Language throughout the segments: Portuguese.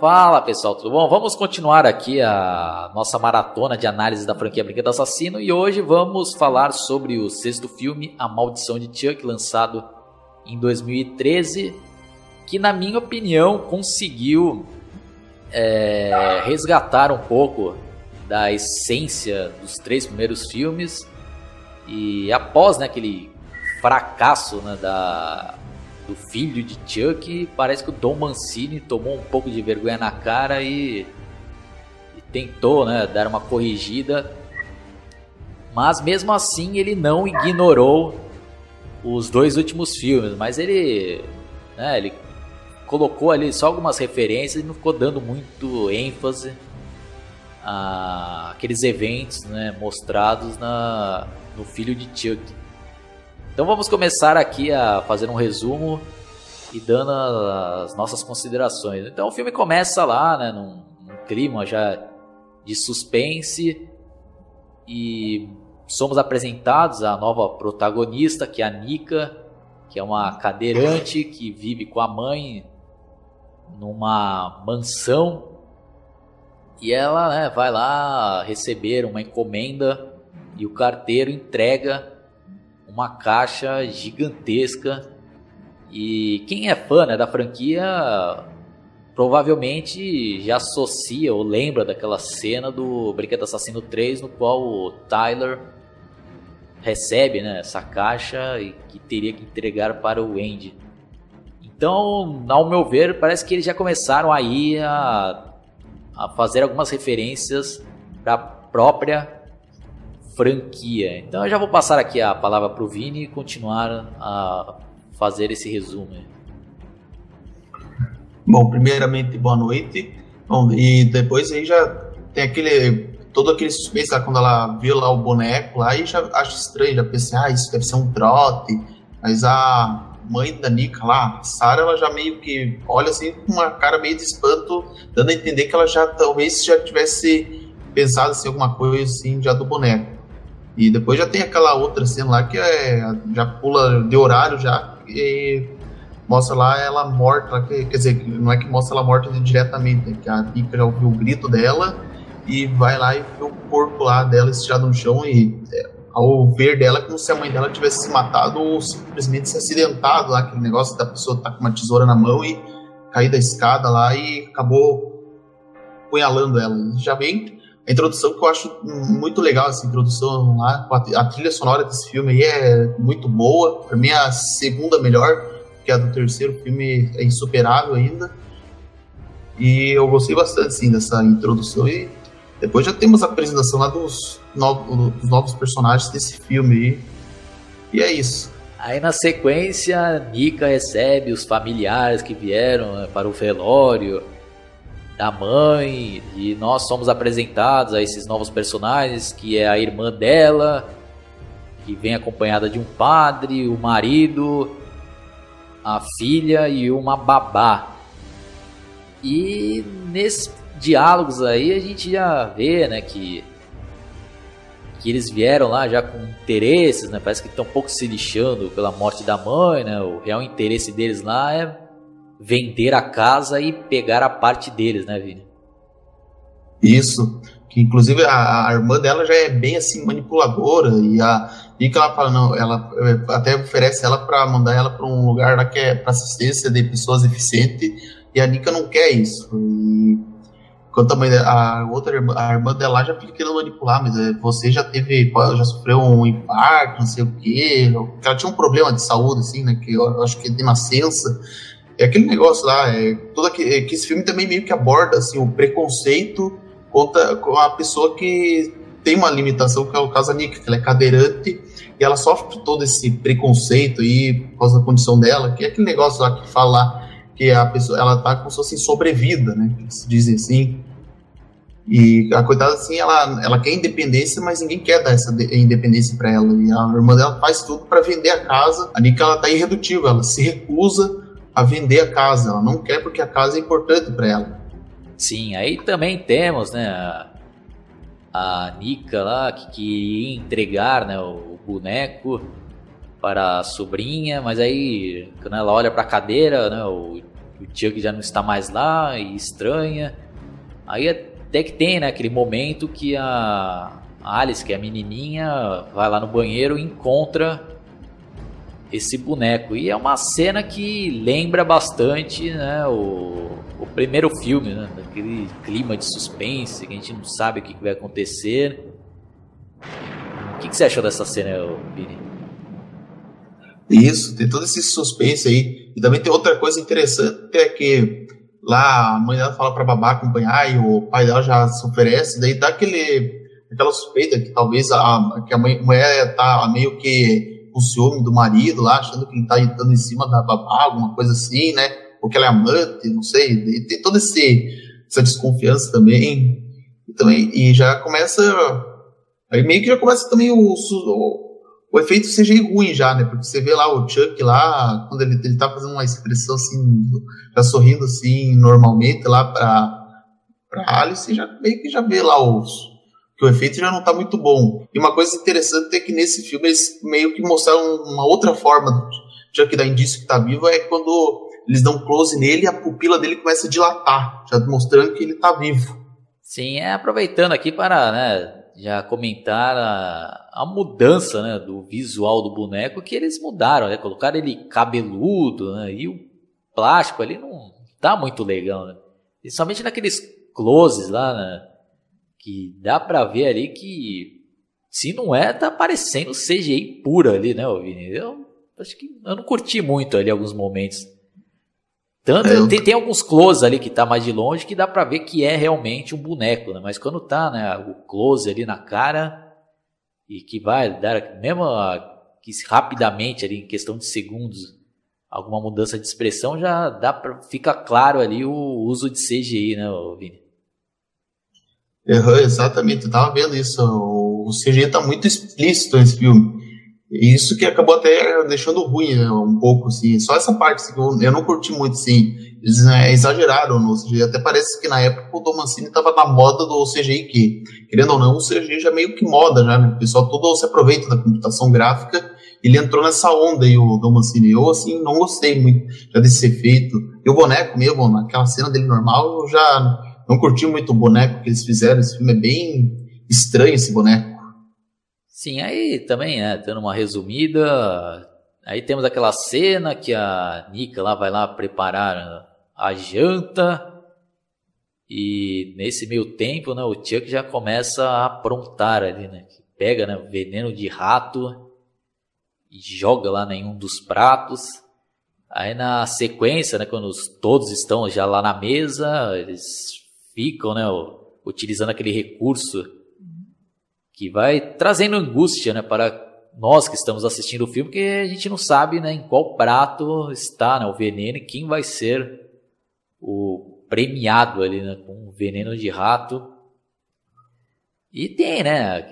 Fala pessoal, tudo bom? Vamos continuar aqui a nossa maratona de análise da franquia Brinquedo Assassino e hoje vamos falar sobre o sexto filme, A Maldição de Chuck, lançado em 2013, que na minha opinião conseguiu é, resgatar um pouco da essência dos três primeiros filmes e após né, aquele fracasso né, da, do filho de Chuck, parece que o Dom Mancini tomou um pouco de vergonha na cara e, e tentou né, dar uma corrigida. Mas mesmo assim ele não ignorou os dois últimos filmes, mas ele, né, ele colocou ali só algumas referências e não ficou dando muito ênfase àqueles eventos né, mostrados na, no filho de Chuck. Então vamos começar aqui a fazer um resumo e dando as nossas considerações. Então o filme começa lá, né, num, num clima já de suspense e somos apresentados a nova protagonista, que é a Nika, que é uma cadeirante que vive com a mãe numa mansão e ela né, vai lá receber uma encomenda e o carteiro entrega uma caixa gigantesca. E quem é fã né, da franquia provavelmente já associa ou lembra daquela cena do Brinquedo Assassino 3, no qual o Tyler recebe né, essa caixa e que teria que entregar para o Andy. Então, ao meu ver, parece que eles já começaram aí a, a fazer algumas referências para a própria franquia. Então eu já vou passar aqui a palavra para o Vini e continuar a fazer esse resumo. Bom, primeiramente, boa noite. Bom, e depois aí já tem aquele. Todo aquele suspense lá quando ela viu lá o boneco lá e já acho estranho, já pensei, ah, isso deve ser um trote. Mas a mãe da Nika lá, Sarah, ela já meio que olha assim com uma cara meio de espanto, dando a entender que ela já talvez já tivesse pensado assim alguma coisa assim já do boneco. E depois já tem aquela outra cena lá que é, já pula de horário já e mostra lá ela morta, quer dizer, não é que mostra ela morta diretamente, é que a Pika já ouviu o grito dela e vai lá e vê o corpo lá dela estirado no chão e é, ao ver dela como se a mãe dela tivesse se matado ou simplesmente se acidentado lá, aquele negócio da pessoa tá com uma tesoura na mão e cair da escada lá e acabou punhalando ela. Já vem a introdução que eu acho muito legal, essa introdução lá, a trilha sonora desse filme aí é muito boa, para mim é a segunda melhor, que a do terceiro filme é insuperável ainda. E eu gostei bastante, sim, dessa introdução. E depois já temos a apresentação lá dos novos, dos novos personagens desse filme aí. E é isso. Aí na sequência, Nika recebe os familiares que vieram né, para o velório da mãe e nós somos apresentados a esses novos personagens que é a irmã dela que vem acompanhada de um padre, o marido, a filha e uma babá. E nesses diálogos aí a gente já vê, né, que que eles vieram lá já com interesses, né? Parece que estão um pouco se lixando pela morte da mãe, né? O real interesse deles lá é vender a casa e pegar a parte deles, né, Vini? Isso. Que inclusive a, a, irmã dela já é bem assim manipuladora e a e que ela fala não, ela é, até oferece ela para mandar ela para um lugar lá que é para assistência de pessoas deficientes e a Nika não quer isso. E quanto a, mãe, a outra a irmã dela já fica querendo manipular, mas é, você já teve, já sofreu um infarto, não sei o quê. Ela tinha um problema de saúde assim, né, que eu acho que é de nascença é aquele negócio lá, é, todo aqui, é, que esse filme também meio que aborda assim, o preconceito contra com a pessoa que tem uma limitação, que é o caso da Nick, que ela é cadeirante e ela sofre todo esse preconceito aí por causa da condição dela, que é aquele negócio lá que fala que a pessoa ela tá como se fosse sobrevida, né? Que se dizem assim. E a coitada, assim, ela, ela quer independência, mas ninguém quer dar essa independência para ela. E a irmã dela faz tudo para vender a casa. A Nick, ela tá irredutível, ela se recusa a vender a casa, ela não quer porque a casa é importante para ela. Sim, aí também temos, né, a, a Nika lá que queria entregar, né, o, boneco para a sobrinha, mas aí quando ela olha para a cadeira, né, o o Chuck já não está mais lá e estranha. Aí até que tem, né, aquele momento que a Alice, que é a menininha, vai lá no banheiro e encontra esse boneco. E é uma cena que lembra bastante, né, o, o primeiro filme, né, aquele clima de suspense, que a gente não sabe o que vai acontecer. O que, que você achou dessa cena, Vini? Isso, tem todo esse suspense aí. E também tem outra coisa interessante, é que lá a mãe dela fala pra babá acompanhar e o pai dela já se oferece, daí dá aquele, aquela suspeita que talvez a, que a mãe, mulher tá meio que com ciúme do marido lá, achando que ele tá dando em cima da babá, alguma coisa assim, né? Ou que ela é amante, não sei. E tem toda esse, essa desconfiança também. E, também. e já começa. Aí meio que já começa também o, o o efeito CGI ruim já, né? Porque você vê lá o Chuck lá, quando ele, ele tá fazendo uma expressão assim, já sorrindo assim, normalmente lá pra, pra Alice, já meio que já vê lá os, que o efeito já não tá muito bom. E uma coisa interessante é que nesse filme eles meio que mostraram uma outra forma do Chuck dar indício que tá vivo, é quando eles dão close nele e a pupila dele começa a dilatar, já mostrando que ele tá vivo. Sim, é aproveitando aqui para, né, já comentaram a, a, mudança né, do visual do boneco que eles mudaram, né? Colocaram ele cabeludo, né? E o plástico ali não tá muito legal, né? Principalmente naqueles closes lá, né? Que dá pra ver ali que se não é, tá parecendo CGI pura ali, né, Vini? Eu acho que eu não curti muito ali alguns momentos. Tanto, é, tem, tem, alguns close ali que tá mais de longe que dá pra ver que é realmente um boneco, né? Mas quando tá, né, o close ali na cara e que vai dar, mesmo que rapidamente ali, em questão de segundos, alguma mudança de expressão, já dá pra, fica claro ali o uso de CGI, né, Vini? Uhum, exatamente, eu tava vendo isso. O CGI tá muito explícito nesse filme. Isso que acabou até deixando ruim né, um pouco, assim. Só essa parte assim, eu, eu, não curti muito, sim. Eles né, exageraram no CGI. Até parece que na época o Dom Mancini estava na moda do CGI, que, querendo ou não, o CGI já meio que moda, já, né? O pessoal todo se aproveita da computação gráfica. Ele entrou nessa onda aí, o Dom Mancini. Eu, assim, não gostei muito já desse efeito. E o boneco mesmo, naquela cena dele normal, eu já não curti muito o boneco que eles fizeram. Esse filme é bem estranho, esse boneco. Sim, aí também, né, dando uma resumida, aí temos aquela cena que a Nika lá vai lá preparar a janta e nesse meio tempo, né, o Chuck já começa a aprontar ali, né, pega, né, veneno de rato e joga lá em um dos pratos. Aí na sequência, né, quando todos estão já lá na mesa, eles ficam, né, utilizando aquele recurso que vai trazendo angústia né, para nós que estamos assistindo o filme, porque a gente não sabe né, em qual prato está né, o veneno e quem vai ser o premiado ali né, com veneno de rato. E tem, né,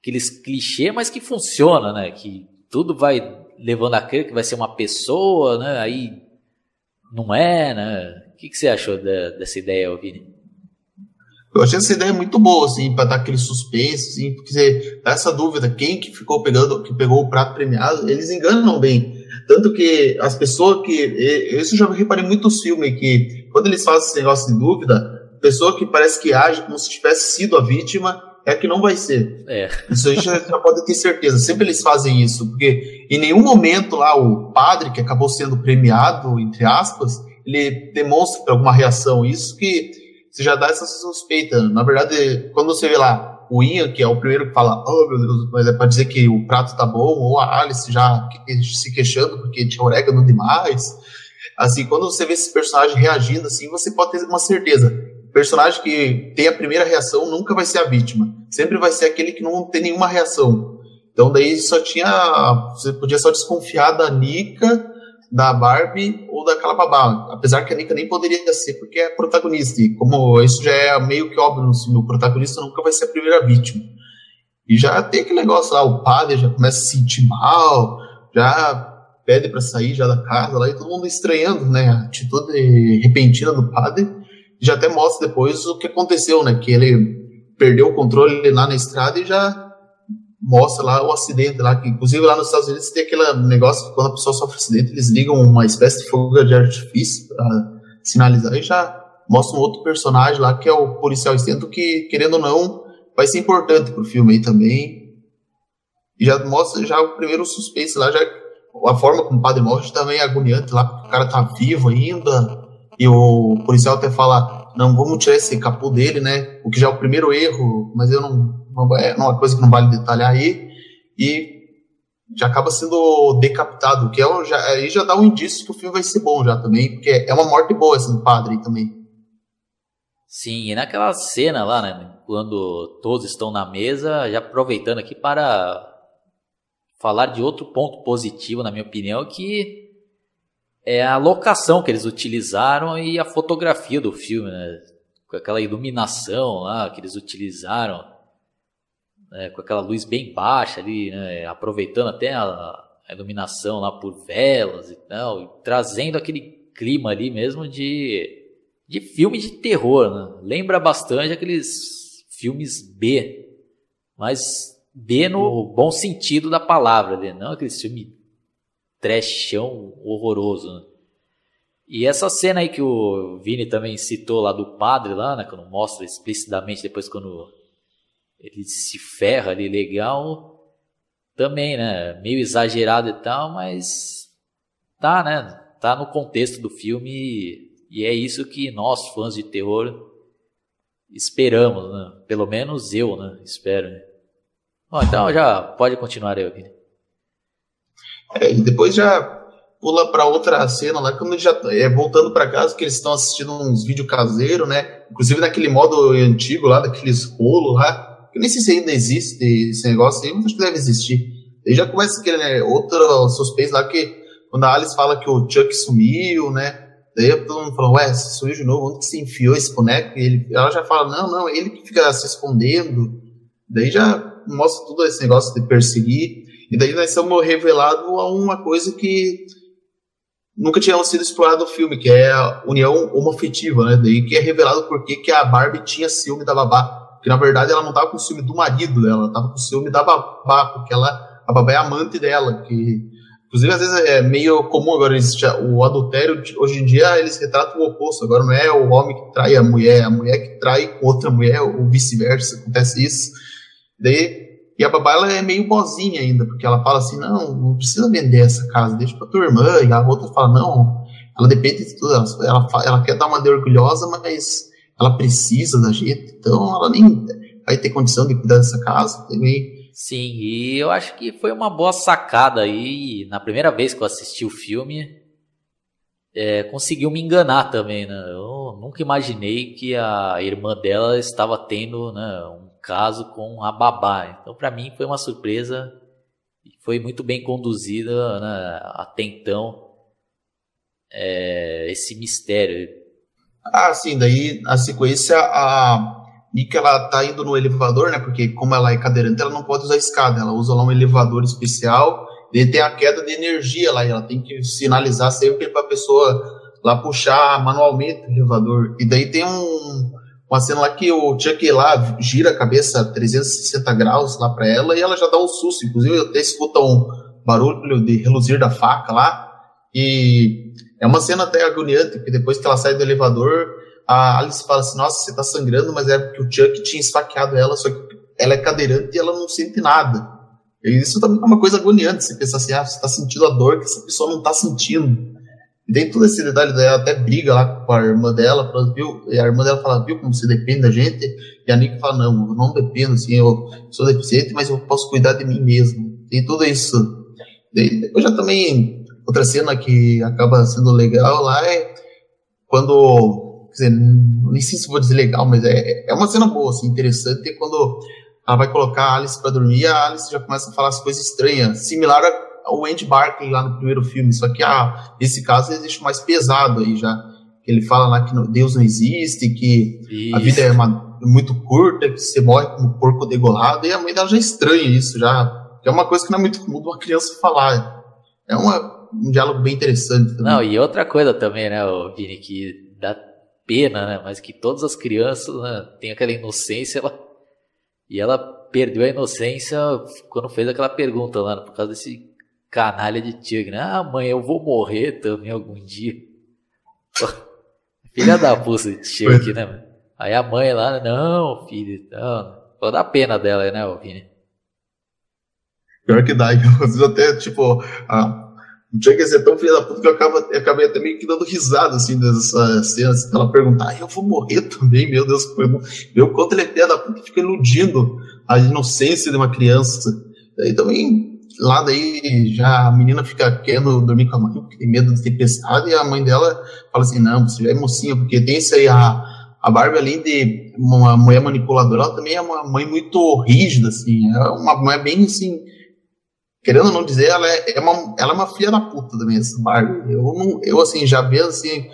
aqueles clichês, mas que funciona, né, que tudo vai levando a crer que vai ser uma pessoa, né, aí não é, né. O que, que você achou da, dessa ideia, Vini? Eu achei essa ideia muito boa, assim, para dar aquele suspense, assim, porque você dá essa dúvida, quem que ficou pegando, que pegou o prato premiado, eles enganam bem. Tanto que as pessoas que. Isso eu já reparei muito nos filmes, que quando eles fazem esse negócio de dúvida, pessoa que parece que age como se tivesse sido a vítima é que não vai ser. É. Isso a gente já, já pode ter certeza. Sempre eles fazem isso, porque em nenhum momento lá o padre que acabou sendo premiado, entre aspas, ele demonstra alguma reação. Isso que você já dá essa suspeita. Na verdade, quando você vê lá o Ian, que é o primeiro que fala, oh meu Deus, mas é pra dizer que o prato tá bom, ou a Alice já se queixando porque tinha orégano demais. Assim, quando você vê esse personagem reagindo assim, você pode ter uma certeza. Personagem que tem a primeira reação nunca vai ser a vítima. Sempre vai ser aquele que não tem nenhuma reação. Então daí só tinha. Você podia só desconfiar da Nika da Barbie ou daquela babá. Apesar que a Nika nem poderia ser, porque é protagonista. E como isso já é meio que óbvio no filme, o protagonista nunca vai ser a primeira vítima. E já tem aquele negócio lá, o padre já começa a se sentir mal, já pede para sair já da casa lá, e todo mundo estranhando, né, a atitude repentina do padre. Já até mostra depois o que aconteceu, né, que ele perdeu o controle lá na estrada e já mostra lá o acidente lá, que inclusive lá nos Estados Unidos tem aquele negócio que quando a pessoa sofre acidente, eles ligam uma espécie de fuga de artifício para sinalizar e já mostra um outro personagem lá que é o policial extento que, querendo ou não, vai ser importante pro filme aí também. E já mostra já o primeiro suspense lá, já a forma como o padre morre também é agoniante lá, porque o cara tá vivo ainda. E o policial até fala, não, vamos tirar esse capô dele, né? O que já é o primeiro erro, mas eu não, não é uma coisa que não vale detalhar aí. E já acaba sendo decapitado, que é, já, aí já dá um indício que o filme vai ser bom já também, porque é uma morte boa essa do padre também. Sim, e naquela cena lá, né, quando todos estão na mesa, já aproveitando aqui para falar de outro ponto positivo, na minha opinião, que é a locação que eles utilizaram e a fotografia do filme, né? Com aquela iluminação lá que eles utilizaram, né? com aquela luz bem baixa ali, né? aproveitando até a, a, iluminação lá por velas e tal, e trazendo aquele clima ali mesmo de, de filme de terror, né? Lembra bastante aqueles filmes B, mas B no bom sentido da palavra, né? não aquele filme trechão horroroso. Né? E essa cena aí que o Vini também citou lá do padre lá, né, quando mostra explicitamente depois quando ele se ferra ali legal, também, né, meio exagerado e tal, mas tá, né, tá no contexto do filme e é isso que nós fãs de terror esperamos, né? Pelo menos eu, né, espero. Né? Bom, então já pode continuar aí, Vini. É, e depois já pula para outra cena lá, quando já é voltando para casa, que eles estão assistindo uns vídeos caseiros, né? Inclusive naquele modo antigo lá, daqueles rolos lá. Eu nem sei se ainda existe esse negócio aí, mas acho que deve existir. Aí já começa aquele né, outro suspense lá que quando a Alice fala que o Chuck sumiu, né? Daí todo mundo fala, ué, você sumiu de novo, onde que você enfiou esse boneco? E ele, ela já fala, não, não, ele que fica se escondendo. Daí já mostra tudo esse negócio de perseguir. E daí nós somos revelados a uma coisa que nunca tinha sido explorado no filme, que é a união homoafetiva, né? Daí que é revelado por que a Barbie tinha ciúme da babá. Porque na verdade ela não estava com ciúme do marido dela, ela estava com ciúme da babá, porque ela, a babá é amante dela, que Inclusive, às vezes é meio comum agora já, o adultério, hoje em dia eles retratam o oposto. Agora não é o homem que trai a mulher, é a mulher que trai outra mulher, ou vice-versa, acontece isso. Daí, e a babá ela é meio bozinha ainda, porque ela fala assim: não, não precisa vender essa casa, deixa pra tua irmã. E a outra fala: não, ela depende de tudo, ela, ela, ela quer dar uma de orgulhosa, mas ela precisa da gente, então ela nem vai ter condição de cuidar dessa casa também. Sim, e eu acho que foi uma boa sacada aí. Na primeira vez que eu assisti o filme, é, conseguiu me enganar também, né? Eu nunca imaginei que a irmã dela estava tendo né, um caso com a babá. Então, para mim, foi uma surpresa foi muito bem conduzida né, até então é, esse mistério. Ah, sim, daí a sequência, a Nika ela tá indo no elevador, né? Porque como ela é cadeirante, ela não pode usar escada, ela usa lá um elevador especial. E tem a queda de energia lá, e ela tem que sinalizar sempre para a pessoa lá puxar manualmente o elevador. E daí tem um, uma cena lá que o Chuck lá gira a cabeça 360 graus lá para ela e ela já dá um susto. Inclusive, até escuta um barulho de reluzir da faca lá. E é uma cena até agoniante, porque depois que ela sai do elevador, a Alice fala assim: Nossa, você tá sangrando, mas é porque o Chuck tinha esfaqueado ela, só que ela é cadeirante e ela não sente nada. E isso também é uma coisa agoniante, você pensar assim: Ah, você tá sentindo a dor que essa pessoa não tá sentindo. E tem todo esse detalhe dela até briga lá com a irmã dela, fala, viu? E a irmã dela fala, viu como você depende da gente? E a Nick fala, não, eu não dependo, assim, eu sou deficiente, mas eu posso cuidar de mim mesmo. Tem tudo isso. Depois já também, outra cena que acaba sendo legal lá é quando, quer dizer, nem sei se vou dizer legal, mas é, é uma cena boa, assim, interessante, é quando ela vai colocar a Alice para dormir, a Alice já começa a falar as coisas estranhas, similar a o Andy Barkley lá no primeiro filme, só que ah, esse caso existe mais pesado aí já. Que ele fala lá que Deus não existe, que isso. a vida é uma, muito curta, que você morre como porco degolado, e a mãe dela já estranha isso, já. É uma coisa que não é muito comum uma criança falar. É uma, um diálogo bem interessante. Também. Não, e outra coisa também, né, Vini, que dá pena, né, mas que todas as crianças né, têm aquela inocência, ela, e ela perdeu a inocência quando fez aquela pergunta lá, por causa desse canalha de tigre, né? Ah, mãe, eu vou morrer também algum dia. Filha da puta de Chuck, né? Aí a mãe lá, não, filho, não. Pô, dá pena dela, né, Vini? Pior que dá, vezes até, tipo, a, não tinha que ser tão filha da puta que eu acabei, acabei até meio que dando risada, assim, dessa cena, assim, ela perguntar, ah, eu vou morrer também, meu Deus, meu quanto ele é filha da puta, fica iludindo a inocência de uma criança. Daí também, lá daí, já a menina fica querendo dormir com a mãe, porque tem medo de tempestade, e a mãe dela fala assim, não, você é mocinha, porque tem isso aí, a, a Barbie, além de uma mulher manipuladora, ela também é uma mãe muito rígida, assim, é uma mulher bem, assim, querendo não dizer, ela é, é, uma, ela é uma filha da puta também, essa Barbie. Eu, não, eu assim, já vejo assim.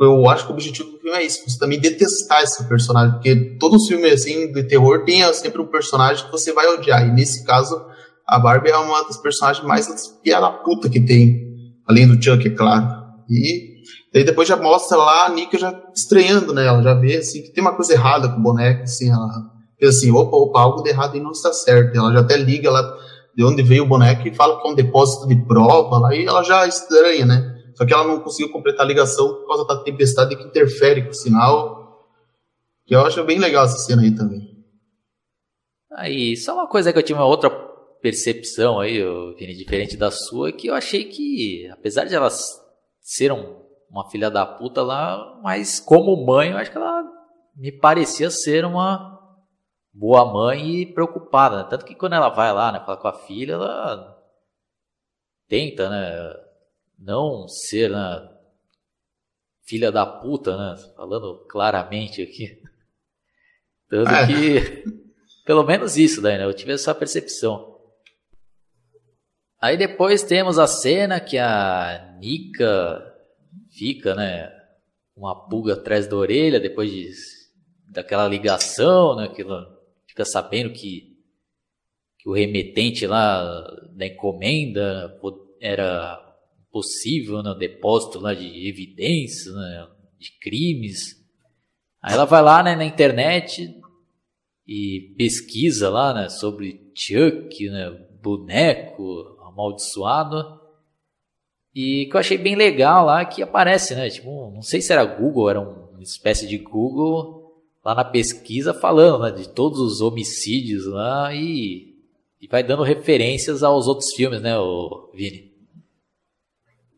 Eu acho que o objetivo do filme é isso, você também detestar esse personagem, porque todo filme assim de terror tem sempre um personagem que você vai odiar, e nesse caso a Barbie é uma das personagens mais filha da puta que tem, além do Chuck, é claro. E daí depois já mostra lá a Nika já estranhando, né? Ela já vê assim que tem uma coisa errada com o boneco, assim, ela pensa assim, opa, opa, algo de errado aí não está certo. Ela já até liga lá de onde veio o boneco e fala que é um depósito de prova lá, e ela já estranha, né? Só que ela não conseguiu completar a ligação por causa da tempestade que interfere com o sinal. Que eu acho bem legal essa cena aí também. Aí, só uma coisa que eu tive uma outra percepção aí, Vini, diferente da sua, que eu achei que, apesar de elas ser um, uma filha da puta lá, mas como mãe, eu acho que ela me parecia ser uma boa mãe e preocupada. Né? Tanto que quando ela vai lá, né, falar com a filha, ela tenta, né, não ser, né, filha da puta, né, falando claramente aqui. Tanto é. que, pelo menos isso daí, né, eu tive essa percepção. Aí depois temos a cena que a Nika fica, né, uma pulga atrás da orelha depois de, daquela ligação, né, que fica sabendo que, que o remetente lá da encomenda era possível, né, depósito lá de evidências, né, de crimes. Aí ela vai lá né, na internet e pesquisa lá né, sobre Chuck, né, boneco amaldiçoado. E que eu achei bem legal lá que aparece, né? Tipo, não sei se era Google, era uma espécie de Google lá na pesquisa falando né, de todos os homicídios lá e, e vai dando referências aos outros filmes, né, o Vini?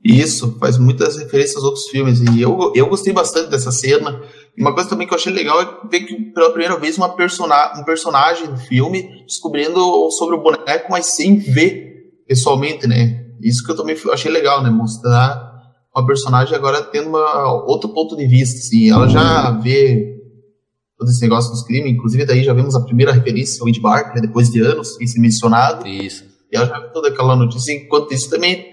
Isso, faz muitas referências aos outros filmes. E eu, eu gostei bastante dessa cena. Uma coisa também que eu achei legal é ver que pela primeira vez uma persona um personagem do filme descobrindo sobre o boneco, mas sem ver pessoalmente, né? Isso que eu também achei legal, né? Mostrar uma personagem agora tendo uma, outro ponto de vista. Assim. Ela já vê todo esse negócio dos crimes. Inclusive, daí já vemos a primeira referência ao Ed Barker, né, depois de anos, sem ser mencionado. Isso. E ela já viu toda aquela notícia. Enquanto isso, também,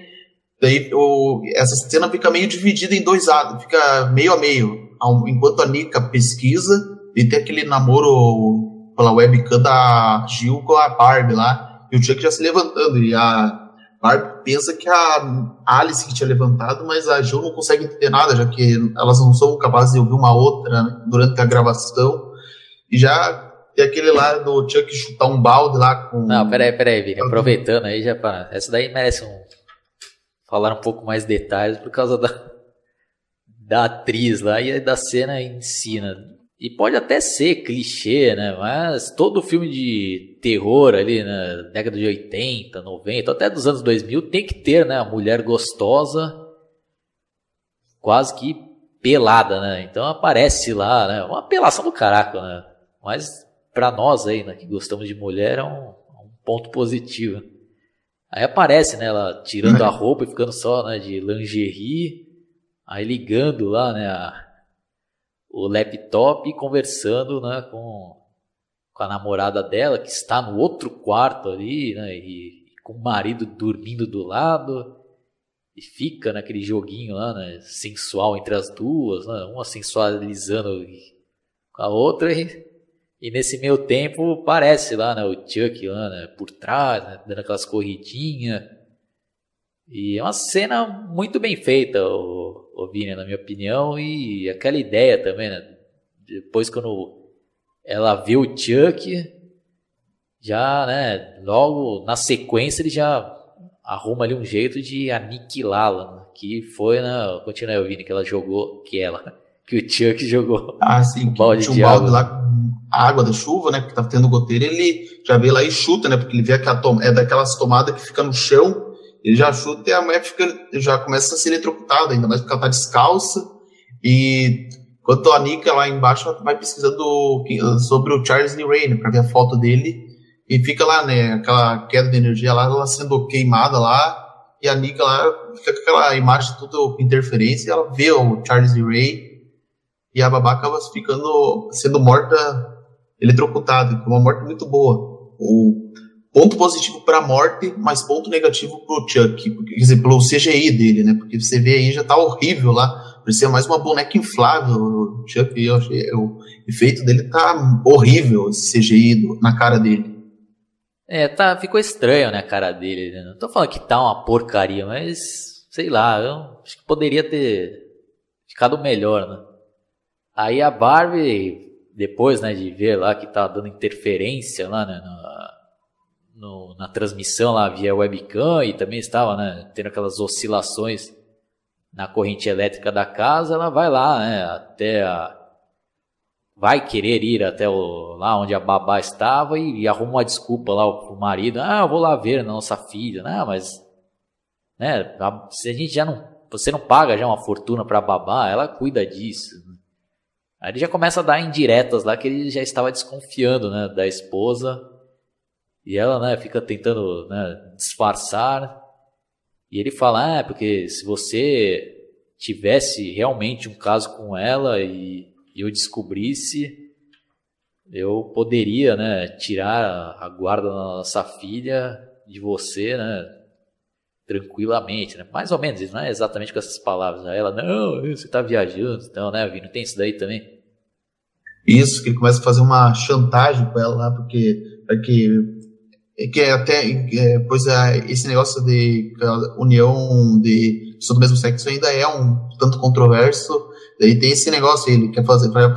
daí o, essa cena fica meio dividida em dois atos, fica meio a meio. Enquanto a Nika pesquisa, e tem aquele namoro pela webcam da Gil com a Barbie lá, e o Chuck já se levantando, e a Barbie pensa que a Alice que tinha levantado, mas a Jo não consegue entender nada, já que elas não são capazes de ouvir uma outra né, durante a gravação. E já tem aquele lá do Chuck chutar um balde lá com. Não, peraí, peraí, Vini. Aproveitando aí já para. Essa daí merece um. Falar um pouco mais detalhes por causa da, da atriz lá e da cena em si, né? E pode até ser clichê, né? Mas todo filme de terror ali na né? década de 80, 90, até dos anos 2000 tem que ter, né? A mulher gostosa, quase que pelada, né? Então aparece lá, né? Uma apelação do caraca, né? Mas para nós aí, né, que gostamos de mulher, é um, um ponto positivo. Aí aparece, né? Ela tirando a roupa e ficando só, né? De lingerie, aí ligando lá, né? A, o laptop e conversando né, com, com a namorada dela, que está no outro quarto ali, né, e, e com o marido dormindo do lado, e fica naquele joguinho lá, né, sensual entre as duas, né, uma sensualizando com a outra, e, e nesse meio tempo parece lá né, o Chuck lá, né, por trás, né, dando aquelas corridinhas. E é uma cena muito bem feita, o, Vini, na minha opinião, e aquela ideia também, né? Depois quando ela vê o Chuck já, né, logo na sequência ele já arruma ali um jeito de aniquilá-la, né? que foi na, né, continua ouvindo que ela jogou, que ela, que o Chuck jogou. Ah, sim, um balde tinha um balde água. lá com água da chuva, né, porque tava tendo goteira, ele já vê lá e chuta, né, porque ele vê que é daquelas tomadas que fica no chão, ele já chuta e a mulher fica, já começa a ser eletrocutada, ainda mais porque ela tá descalça, e enquanto a Nika lá embaixo vai pesquisando sobre o Charles Lee Ray, né, pra ver a foto dele, e fica lá, né, aquela queda de energia lá, ela sendo queimada lá, e a Nika lá fica com aquela imagem tudo com interferência, e ela vê o Charles E. Ray, e a babá acaba ficando, sendo morta, eletrocutada, é uma morte muito boa. O ponto positivo para a morte, mas ponto negativo para o Chuck, quer dizer, pelo CGI dele, né, porque você vê aí já tá horrível lá, parecia mais uma boneca inflável, o Chuck, eu achei, o efeito dele tá horrível, esse CGI do, na cara dele. É, tá, ficou estranho, né, a cara dele. Né? Não tô falando que tá uma porcaria, mas sei lá, eu acho que poderia ter ficado melhor, né? Aí a Barbie, depois, né, de ver lá que tá dando interferência lá, né, no, na transmissão lá via webcam e também estava, né, tendo aquelas oscilações na corrente elétrica da casa, ela vai lá, né, até a vai querer ir até o, lá onde a babá estava e, e arruma uma desculpa lá pro marido. Ah, eu vou lá ver a nossa filha. Não, mas né, se a gente já não, você não paga já uma fortuna para babá, ela cuida disso. Aí ele já começa a dar indiretas lá que ele já estava desconfiando, né, da esposa. E ela, né, fica tentando, né, disfarçar. E ele fala: "Ah, é porque se você tivesse realmente um caso com ela e e eu descobrisse, eu poderia, né, tirar a guarda da nossa filha de você, né, tranquilamente, né? Mais ou menos, não é exatamente com essas palavras. Aí ela, não, você está viajando, então, né, Vini? Tem isso daí também? Isso, que ele começa a fazer uma chantagem com ela lá, porque é que, que é até, é, pois é, esse negócio de união de do mesmo sexo ainda é um tanto controverso, Daí tem esse negócio, ele quer fazer para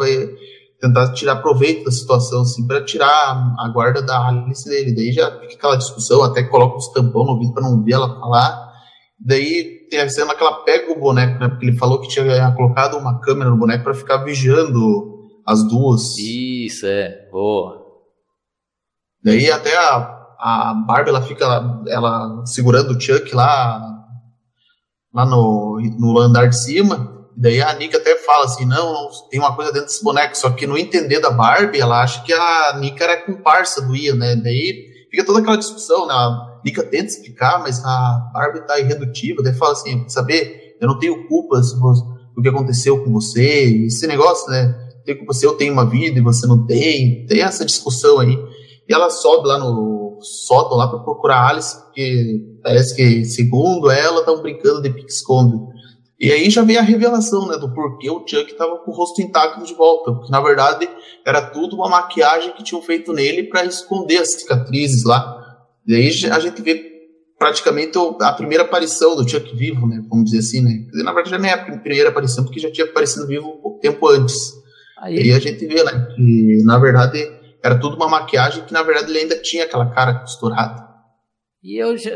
tentar tirar proveito da situação, assim, para tirar a guarda da Alice dele. Daí já fica aquela discussão, até coloca os tampão no ouvido para não ver ela falar. Daí tem a cena que ela pega o boneco, né? Porque ele falou que tinha colocado uma câmera no boneco para ficar vigiando as duas. Isso, é, boa. Daí até a, a Barbie, ela fica ela segurando o Chuck lá, lá no, no andar de cima. Daí a Nika até fala assim: não, não, tem uma coisa dentro desse boneco. Só que no entender da Barbie, ela acha que a Nika era comparsa do Ian, né? Daí fica toda aquela discussão, né? A Nika tenta explicar, mas a Barbie tá irredutível. Daí fala assim: saber, eu não tenho culpa do que aconteceu com você. Esse negócio, né? Tem culpa se eu tenho uma vida e você não tem. Tem essa discussão aí. E ela sobe lá no sótão lá para procurar Alice, porque parece que, segundo ela, estão brincando de pique-esconde. E aí já vem a revelação, né, do porquê o Chuck estava com o rosto intacto de volta, porque na verdade era tudo uma maquiagem que tinham feito nele para esconder as cicatrizes lá. E aí a gente vê praticamente a primeira aparição do Chuck vivo, né, vamos dizer assim, né. Na verdade já nem é a primeira aparição, porque já tinha aparecido vivo um pouco tempo antes. Aí, aí a gente vê, né, que na verdade era tudo uma maquiagem que na verdade ele ainda tinha aquela cara costurada. E eu já,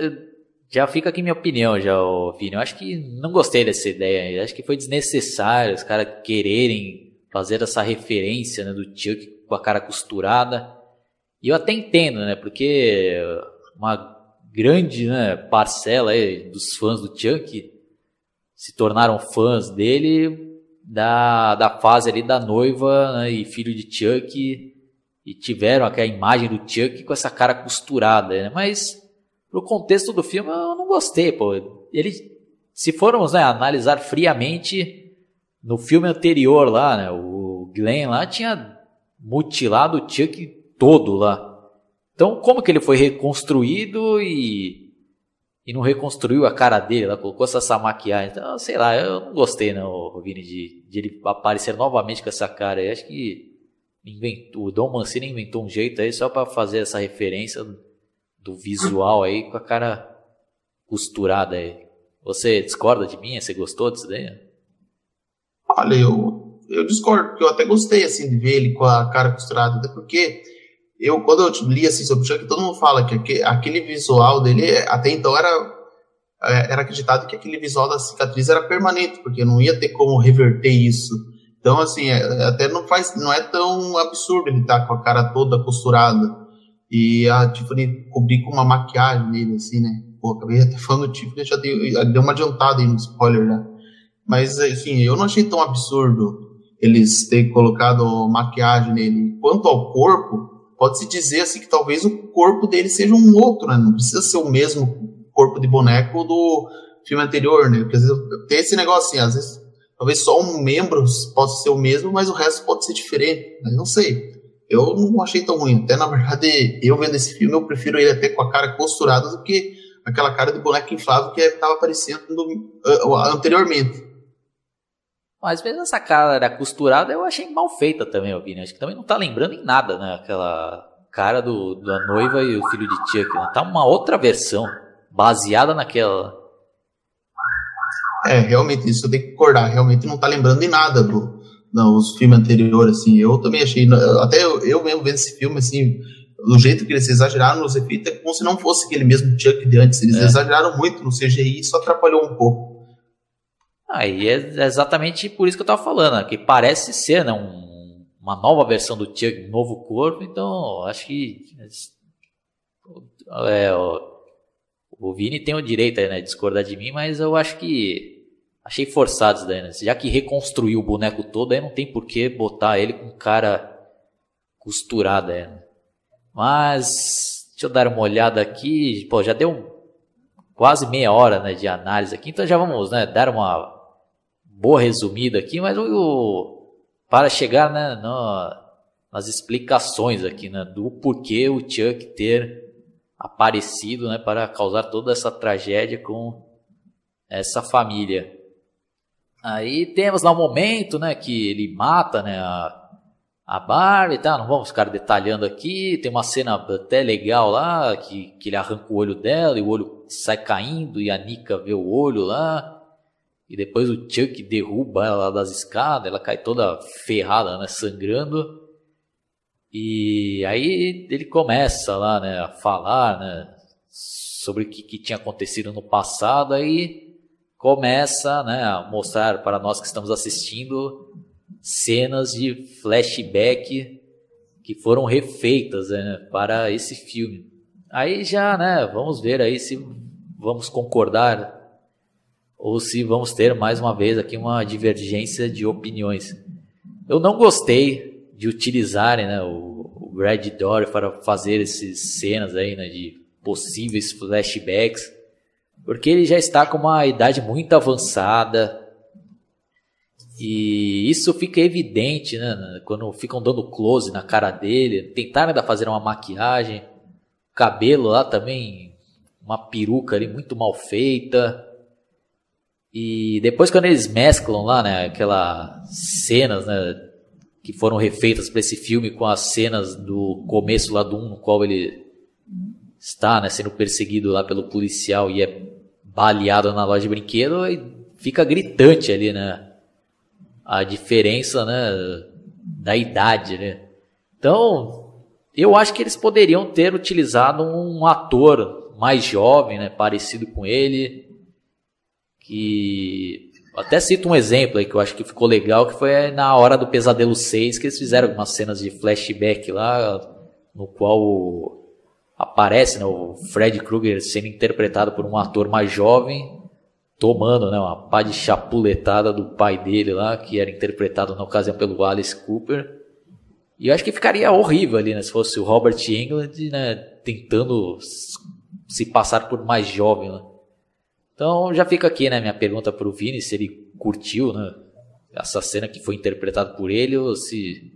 já fica aqui minha opinião, já, Vini. Eu acho que não gostei dessa ideia. Eu acho que foi desnecessário os caras quererem fazer essa referência né, do Chuck com a cara costurada. E eu até entendo, né? Porque uma grande né, parcela dos fãs do Chuck se tornaram fãs dele da, da fase ali da noiva né, e filho de Chuck e tiveram aquela imagem do Chuck com essa cara costurada, né? Mas pro contexto do filme, eu não gostei, pô. Ele, se formos né, analisar friamente, no filme anterior lá, né, o Glenn lá tinha mutilado o Chuck todo lá. Então, como que ele foi reconstruído e, e não reconstruiu a cara dele? Ela colocou essa maquiagem. Então, sei lá, eu não gostei, não, Vini, de, de ele aparecer novamente com essa cara. Eu acho que inventou, o Dom Mancini inventou um jeito aí só para fazer essa referência do visual aí com a cara costurada aí. Você discorda de mim? Você gostou disso daí? Olha, eu, eu discordo, porque eu até gostei assim de ver ele com a cara costurada, até porque eu quando eu li assim sobre o Chuck, todo mundo fala que aquele visual dele até então era é, era acreditado que aquele visual da cicatriz era permanente, porque não ia ter como reverter isso. Então assim, é, até não faz, não é tão absurdo ele estar tá com a cara toda costurada e a Tiffany cobrir com uma maquiagem nele assim, né? Pô, acabei até falando do Tiffany, já deu, deu uma adiantada aí no spoiler, né? Mas enfim, eu não achei tão absurdo eles terem colocado maquiagem nele. Quanto ao corpo, pode-se dizer assim que talvez o corpo dele seja um outro, né? Não precisa ser o mesmo corpo de boneco do filme anterior, né? Porque às vezes tem esse negócio assim, às vezes talvez só um membro possa ser o mesmo, mas o resto pode ser diferente. Mas não sei. Eu não achei tão ruim. Até na verdade, eu vendo esse filme, eu prefiro ele até com a cara costurada do que aquela cara de boneco inflável que estava aparecendo uh, anteriormente. Mas mesmo essa cara costurada eu achei mal feita também, Albini. Acho que também não tá lembrando em nada, né? Aquela cara do, da noiva e o filho de Chuck. Né? Tá uma outra versão, baseada naquela. É, realmente, isso eu tenho que concordar. Realmente não tá lembrando em nada do, dos filmes anteriores, assim. Eu também achei. Até eu, eu mesmo vendo esse filme, assim, do jeito que eles exageraram nos efeitos, é como se não fosse aquele mesmo Chuck de antes. Eles é. exageraram muito no CGI e isso atrapalhou um pouco. Aí é exatamente por isso que eu estava falando, né? que parece ser né, um, uma nova versão do Chuck, um novo corpo, então acho que é, o, o Vini tem o direito né, de discordar de mim, mas eu acho que achei forçado isso daí, né? Já que reconstruiu o boneco todo, aí não tem por que botar ele com cara costurada. Né? Mas deixa eu dar uma olhada aqui, pô, já deu quase meia hora né, de análise aqui, então já vamos né, dar uma boa resumida aqui, mas o, para chegar né, no, nas explicações aqui né, do porquê o Chuck ter aparecido né, para causar toda essa tragédia com essa família. Aí temos lá um momento né, que ele mata né, a, a Barbie, tá? não vamos ficar detalhando aqui. Tem uma cena até legal lá que, que ele arranca o olho dela e o olho sai caindo e a Nika vê o olho lá. E depois o Chuck derruba ela das escadas, ela cai toda ferrada, né, sangrando. E aí ele começa lá, né, a falar, né, sobre o que, que tinha acontecido no passado. Aí começa, né, a mostrar para nós que estamos assistindo cenas de flashback que foram refeitas né, para esse filme. Aí já, né, vamos ver aí se vamos concordar ou se vamos ter mais uma vez aqui uma divergência de opiniões. Eu não gostei de utilizarem né, o, Brad Dory para fazer essas cenas aí, né, de possíveis flashbacks, porque ele já está com uma idade muito avançada e isso fica evidente né, quando ficam dando close na cara dele, tentaram ainda fazer uma maquiagem, cabelo lá também, uma peruca ali muito mal feita. E depois quando eles mesclam lá, né, aquelas cenas, né, que foram refeitas para esse filme com as cenas do começo lá do 1, no qual ele está, né, sendo perseguido lá pelo policial e é baleado na loja de brinquedo, e fica gritante ali, né, a diferença, né, da idade, né. Então, eu acho que eles poderiam ter utilizado um ator mais jovem, né, parecido com ele, que até cito um exemplo aí que eu acho que ficou legal, que foi na hora do Pesadelo 6, que eles fizeram algumas cenas de flashback lá, no qual aparece né, o Fred Krueger sendo interpretado por um ator mais jovem, tomando né, uma pá de chapuletada do pai dele lá, que era interpretado na ocasião pelo Alice Cooper. E eu acho que ficaria horrível ali, né, se fosse o Robert Englund, né, tentando se passar por mais jovem, né? Então já fica aqui, né, minha pergunta para o Vini, se ele curtiu, né, essa cena que foi interpretada por ele ou se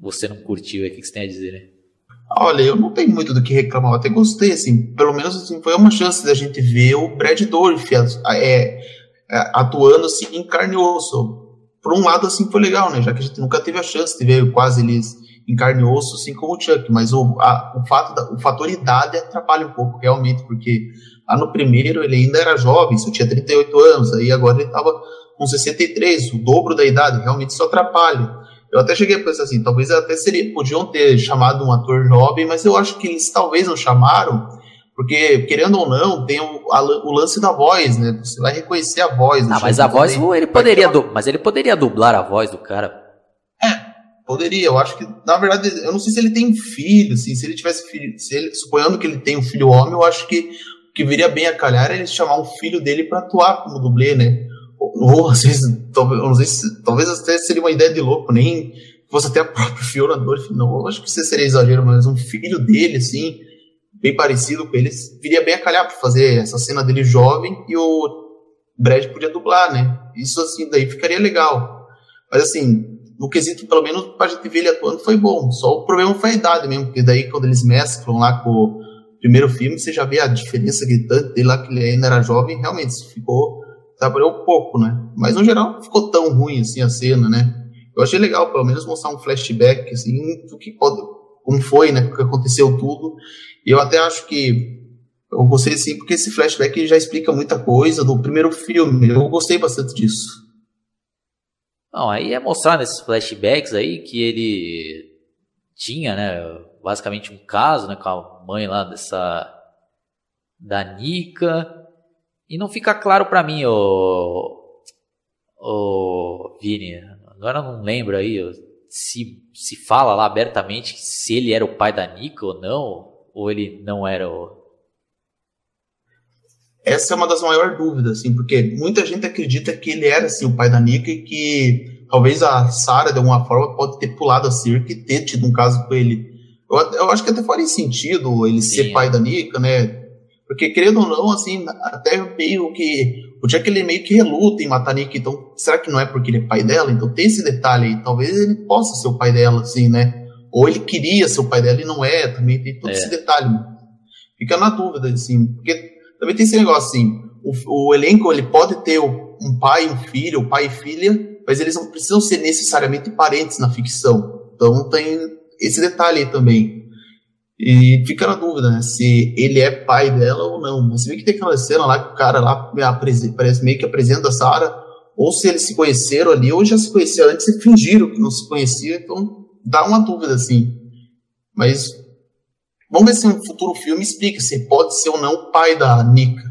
você não curtiu, o que você tem a dizer, né? Olha, eu não tenho muito do que reclamar, eu até gostei, assim, pelo menos assim, foi uma chance da gente ver o Brad Dourif é, é, atuando assim em carne e osso. Por um lado, assim, foi legal, né, já que a gente nunca teve a chance de ver quase eles em carne e osso, assim como o Chuck, mas o, a, o, fato da, o fator idade atrapalha um pouco, realmente, porque Lá no primeiro ele ainda era jovem, só tinha 38 anos, aí agora ele estava com 63, o dobro da idade, realmente isso atrapalha. Eu até cheguei a pensar assim, talvez até seria, podiam ter chamado um ator jovem, mas eu acho que eles talvez não chamaram, porque, querendo ou não, tem o, a, o lance da voz, né? Você vai reconhecer a voz. Ah, mas a voz, ele poderia, du, mas ele poderia dublar a voz do cara. É, poderia. Eu acho que, na verdade, eu não sei se ele tem filho, assim, se ele tivesse filho, se ele, suponhando que ele tem um filho homem, eu acho que o que viria bem a calhar é ele chamar um filho dele para atuar como dublê, né? Ou às vezes, talvez, talvez até seria uma ideia de louco, nem fosse até a própria Fiona Dolphin, não, acho que isso seria exagero, mas um filho dele, assim, bem parecido com ele, viria bem a calhar para fazer essa cena dele jovem e o Brad podia dublar, né? Isso, assim, daí ficaria legal. Mas, assim, no quesito, pelo menos, pra gente ver ele atuando, foi bom. Só o problema foi a idade mesmo, porque daí, quando eles mesclam lá com o primeiro filme, você já vê a diferença gritante dele lá, que ele ainda era jovem, realmente, ficou trabalhou pouco, né? Mas no geral não ficou tão ruim assim a cena, né? Eu achei legal, pelo menos mostrar um flashback assim do que pode, como foi, né? Porque aconteceu tudo. E eu até acho que eu gostei sim, porque esse flashback já explica muita coisa do primeiro filme. Eu gostei bastante disso. Não, aí é mostrar nesses flashbacks aí que ele tinha, né, basicamente um caso, né, com a mãe lá dessa da Nika, e não fica claro para mim, o, o Vini, agora eu não lembro aí se, se fala lá abertamente se ele era o pai da Nika ou não, ou ele não era o. Essa é uma das maiores dúvidas, assim, porque muita gente acredita que ele era assim, o pai da Nika e que talvez a Sarah, de alguma forma, pode ter pulado a cerca e ter tido um caso com ele. Eu, eu acho que até faria sentido ele Sim. ser pai da Nika, né? Porque, querendo ou não, assim, até meio que. O Jack ele meio que reluta em matar Nick, então será que não é porque ele é pai dela? Então tem esse detalhe aí. Talvez ele possa ser o pai dela, assim, né? Ou ele queria ser o pai dela e não é, também tem todo é. esse detalhe. Fica na dúvida, assim, porque também tem esse negócio assim: o, o elenco ele pode ter um pai e um filho, um pai e filha, mas eles não precisam ser necessariamente parentes na ficção. Então tem esse detalhe aí também. E fica na dúvida, né? Se ele é pai dela ou não. Mas você vê que tem aquela cena lá que o cara lá parece meio que apresenta a Sarah, ou se eles se conheceram ali, ou já se conheciam antes e fingiram que não se conheciam, então dá uma dúvida, assim. Mas vamos ver se um futuro filme explica se pode ser ou não o pai da Nika.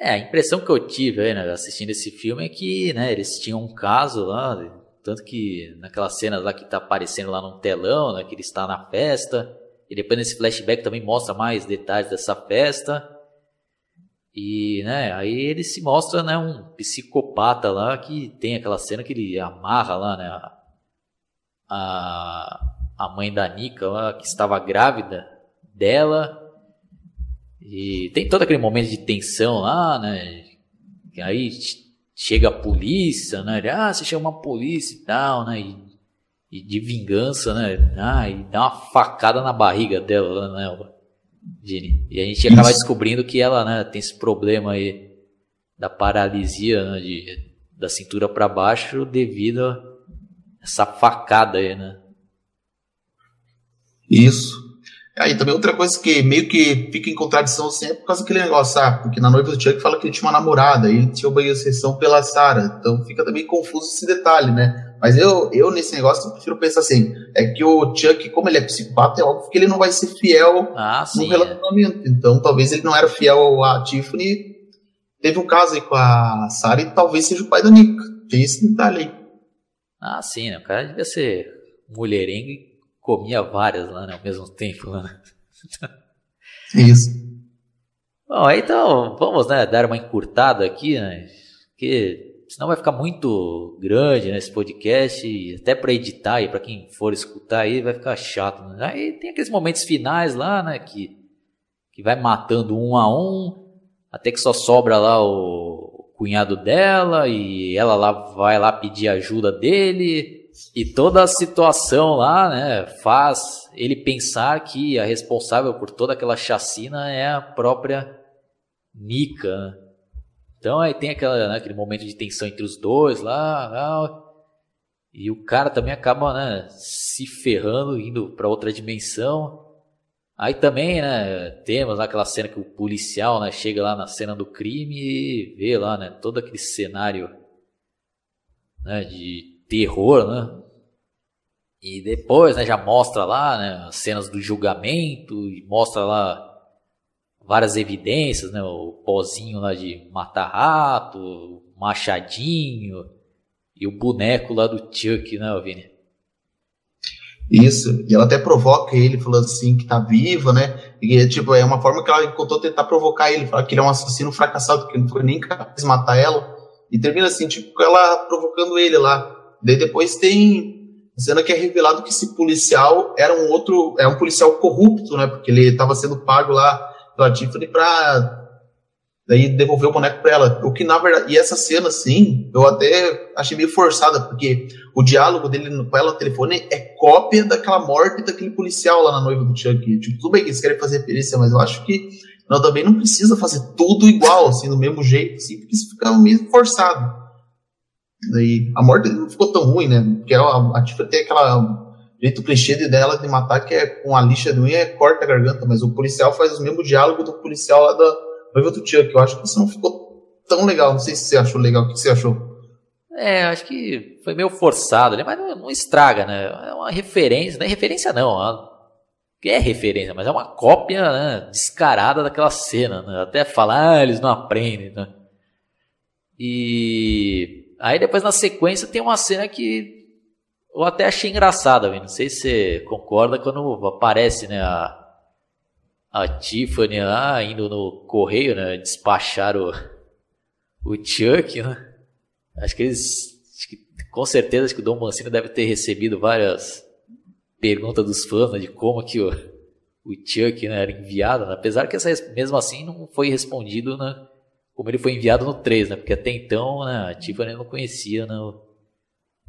É, a impressão que eu tive né, assistindo esse filme é que, né, eles tinham um caso lá, tanto que naquela cena lá que tá aparecendo lá no telão, né, que ele está na festa, e depois nesse flashback também mostra mais detalhes dessa festa. E, né, aí ele se mostra, né, um psicopata lá que tem aquela cena que ele amarra lá, né, a, a mãe da Nika lá, que estava grávida dela. E tem todo aquele momento de tensão lá, né, aí chega a polícia, né, ah, você chama a polícia e tal, né, e e de vingança, né? Ah, e dá uma facada na barriga dela, né, Jenny? E a gente Isso. acaba descobrindo que ela, né, tem esse problema aí da paralisia, né, de, da cintura para baixo devido a essa facada aí, né? Isso. Aí também outra coisa que meio que fica em contradição sempre por causa daquele negócio, ah, porque na noiva do Chuck fala que ele tinha uma namorada, e ele tinha uma sessão pela Sarah, então fica também confuso esse detalhe, né? Mas eu, eu nesse negócio, eu prefiro pensar assim: é que o Chuck, como ele é psicopata, é óbvio que ele não vai ser fiel ah, no sim, relacionamento. É. Então, talvez ele não era fiel a Tiffany. Teve um caso aí com a Sarah e talvez seja o pai da Nick. Tem esse detalhe aí. Ah, sim, né? O cara devia ser mulherengo e comia várias lá, né? Ao mesmo tempo, né? Isso. Bom, então vamos né, dar uma encurtada aqui, né? Porque senão vai ficar muito grande né, podcast, e até para editar e para quem for escutar aí vai ficar chato. Né? Aí tem aqueles momentos finais lá, né, que, que vai matando um a um, até que só sobra lá o cunhado dela e ela lá vai lá pedir ajuda dele e toda a situação lá, né, faz ele pensar que a responsável por toda aquela chacina é a própria Nika, né? Então aí tem aquela, né, aquele momento de tensão entre os dois lá, lá e o cara também acaba né, se ferrando, indo para outra dimensão. Aí também, né, temos aquela cena que o policial, né, chega lá na cena do crime e vê lá, né, todo aquele cenário, né, de terror, né, E depois, né, já mostra lá, né, as cenas do julgamento mostra lá várias evidências, né, o pozinho lá de matar rato, o machadinho e o boneco lá do Chuck, né, Vini? Isso, e ela até provoca ele, falando assim, que tá viva, né? E tipo, é uma forma que ela encontrou tentar provocar ele, falar que ele é um assassino fracassado, que não foi nem capaz de matar ela. E termina assim, tipo, ela provocando ele lá. Daí depois tem a cena que é revelado que esse policial era um outro, é um policial corrupto, né? Porque ele estava sendo pago lá pela Tiffany pra daí devolver o boneco para ela. O que na verdade, e essa cena assim, eu até achei meio forçada, porque o diálogo dele com ela no telefone é cópia daquela morte daquele policial lá na noiva do Chuck. Tipo, tudo bem que eles querem fazer referência, mas eu acho que não, também não precisa fazer tudo igual, assim, do mesmo jeito, assim, porque isso fica meio forçado. Daí, a morte dele não ficou tão ruim, né? Porque a, a Tiffany tem aquela jeito clichê dela de matar que é com a lixa do unha, é corta a garganta, mas o policial faz o mesmo diálogo do policial lá da noiva do Chuck. Eu acho que isso não ficou tão legal. Não sei se você achou legal. O que você achou? É, acho que foi meio forçado, né? mas não, não estraga, né? É uma referência, não é referência não, é uma, é referência, mas é uma cópia né, descarada daquela cena, né? Até falar, ah, eles não aprendem, né? E aí depois na sequência tem uma cena que eu até achei engraçada, não sei se você concorda quando aparece, né, a, a Tiffany lá indo no correio, né? Despachar o, o Chuck, né? Acho que eles. Acho que, com certeza acho que o Dom Mancini deve ter recebido várias perguntas dos fãs né, de como que o, o Chuck né, era enviado, né? apesar que essa, mesmo assim não foi respondido né, como ele foi enviado no 3, né? Porque até então né, a Tiffany não conhecia né, o,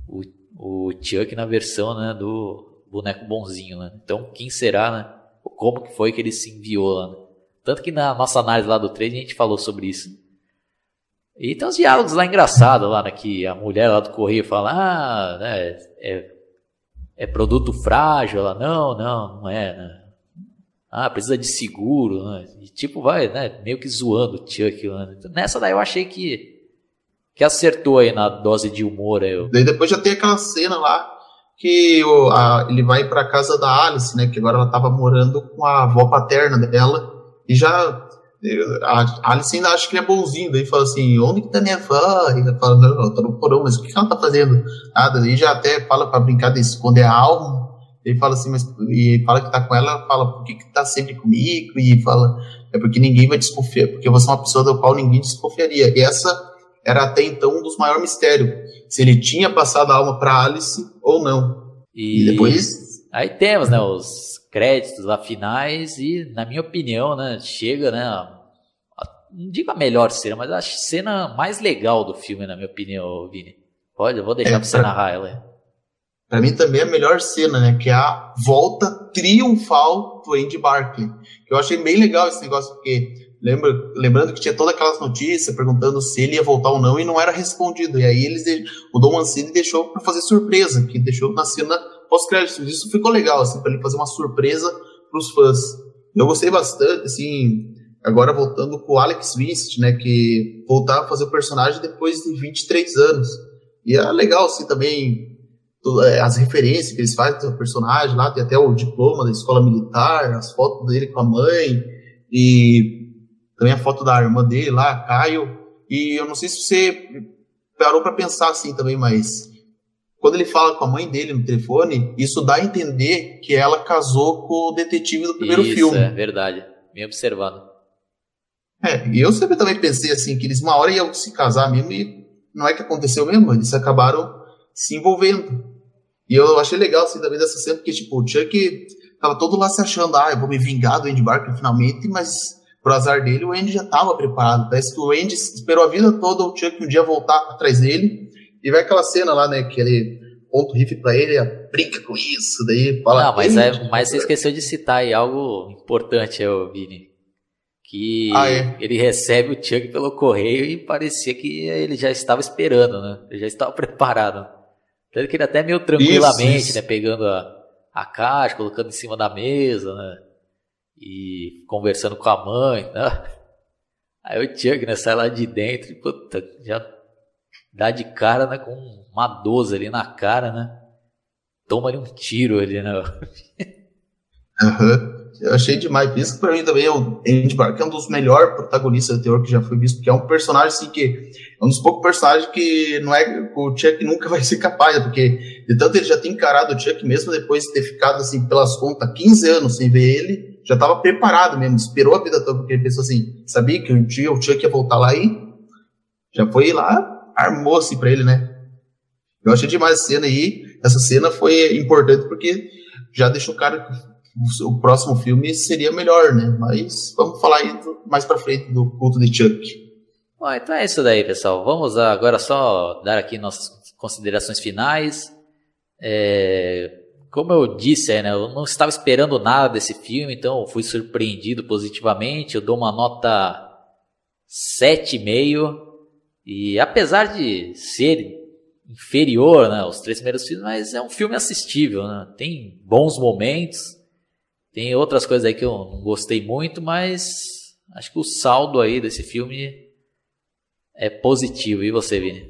o, o Chuck na versão né, do boneco bonzinho. Né? Então quem será, né? como que foi que ele se enviou lá. Né? Tanto que na nossa análise lá do trade a gente falou sobre isso. E tem uns diálogos lá engraçados lá, né, que a mulher lá do correio fala, ah, né, é, é produto frágil, ela, não, não, não é, né. Ah, precisa de seguro, né? E tipo, vai, né, meio que zoando o Chuck. Né? Então, nessa daí eu achei que, que acertou aí na dose de humor. Aí. Daí depois já tem aquela cena lá que o, a, ele vai para casa da Alice, né? Que agora ela estava morando com a avó paterna dela e já a Alice ainda acha que ele é bonzinho, daí fala assim, onde que tá minha avó? E ela fala, não, tá no porão, mas o que, ela tá fazendo? Nada, daí já até fala para brincar de esconder a alma, ele fala assim, mas e fala que tá com ela, fala, por que que tá sempre comigo? E fala, é porque ninguém vai desconfiar, porque você é uma pessoa do qual ninguém desconfiaria. E essa era até então um dos maiores mistérios, se ele tinha passado a alma para Alice ou não. E, e, depois aí temos, né, os créditos lá finais e na minha opinião, né, chega, né, a, não digo a melhor cena, mas a cena mais legal do filme, na minha opinião, Vini. Pode, eu vou deixar é, pra você narrar ela. Pra mim também é a melhor cena, né? Que é a volta triunfal do Andy Barkley. Que eu achei bem legal esse negócio, porque Lembra, lembrando que tinha todas aquelas notícias perguntando se ele ia voltar ou não e não era respondido. E aí eles, o Dom Mancini deixou para fazer surpresa, que deixou na cena pós-créditos. Isso ficou legal, assim, para ele fazer uma surpresa para os fãs. Eu gostei bastante, assim, agora voltando com o Alex Wist, né, que voltar a fazer o personagem depois de 23 anos. E é legal, assim, também é, as referências que eles fazem do personagem lá, tem até o diploma da escola militar, as fotos dele com a mãe, e também a foto da irmã dele lá, Caio. E eu não sei se você parou para pensar assim também, mas quando ele fala com a mãe dele no telefone, isso dá a entender que ela casou com o detetive do primeiro isso, filme. É verdade, bem observado. É, e eu sempre também pensei assim, que eles uma hora iam se casar mesmo e não é que aconteceu mesmo, eles acabaram se envolvendo. E eu achei legal assim também dessa cena, porque tipo, o Chuck tava todo lá se achando, ah, eu vou me vingar do Andy Barker finalmente, mas Pro azar dele, o Andy já estava preparado. Parece que o Andy esperou a vida toda o Chuck um dia voltar atrás dele. E vai aquela cena lá, né, que ele ponto riff pra ele, brinca com isso, daí fala. Não, mas, é, mas você esqueceu de citar aí algo importante, eu, Vini. Que ah, é? ele recebe o Chuck pelo correio e parecia que ele já estava esperando, né? Ele já estava preparado. Tanto que ele até meio tranquilamente, isso, isso. né? Pegando a, a caixa, colocando em cima da mesa, né? E conversando com a mãe, né? Aí o Chuck, né, sai lá de dentro e, puta, já dá de cara, né, com uma 12 ali na cara, né? toma um tiro ali, né? Uhum. Eu achei demais. Por isso que pra mim também é o Andy Barker é um dos melhores protagonistas do terror que já foi visto, porque é um personagem assim que é um dos poucos personagens que não é o Chuck nunca vai ser capaz, né? porque de tanto ele já tem encarado o Chuck mesmo depois de ter ficado assim pelas contas 15 anos sem ver ele, já estava preparado mesmo, esperou a vida toda porque ele pensou assim, sabia que um dia o Chuck ia voltar lá e já foi lá, armou-se para ele, né? Eu achei demais essa cena aí. Essa cena foi importante porque já deixou claro que o próximo filme seria melhor, né? Mas vamos falar aí mais para frente do culto de Chuck. Bom, então é isso daí, pessoal. Vamos agora só dar aqui nossas considerações finais. É, como eu disse, né, eu não estava esperando nada desse filme, então fui surpreendido positivamente. Eu dou uma nota 7,5. E apesar de ser inferior né, aos três primeiros filmes, mas é um filme assistível. Né? Tem bons momentos, tem outras coisas aí que eu não gostei muito, mas acho que o saldo aí desse filme é positivo. E você, Vini?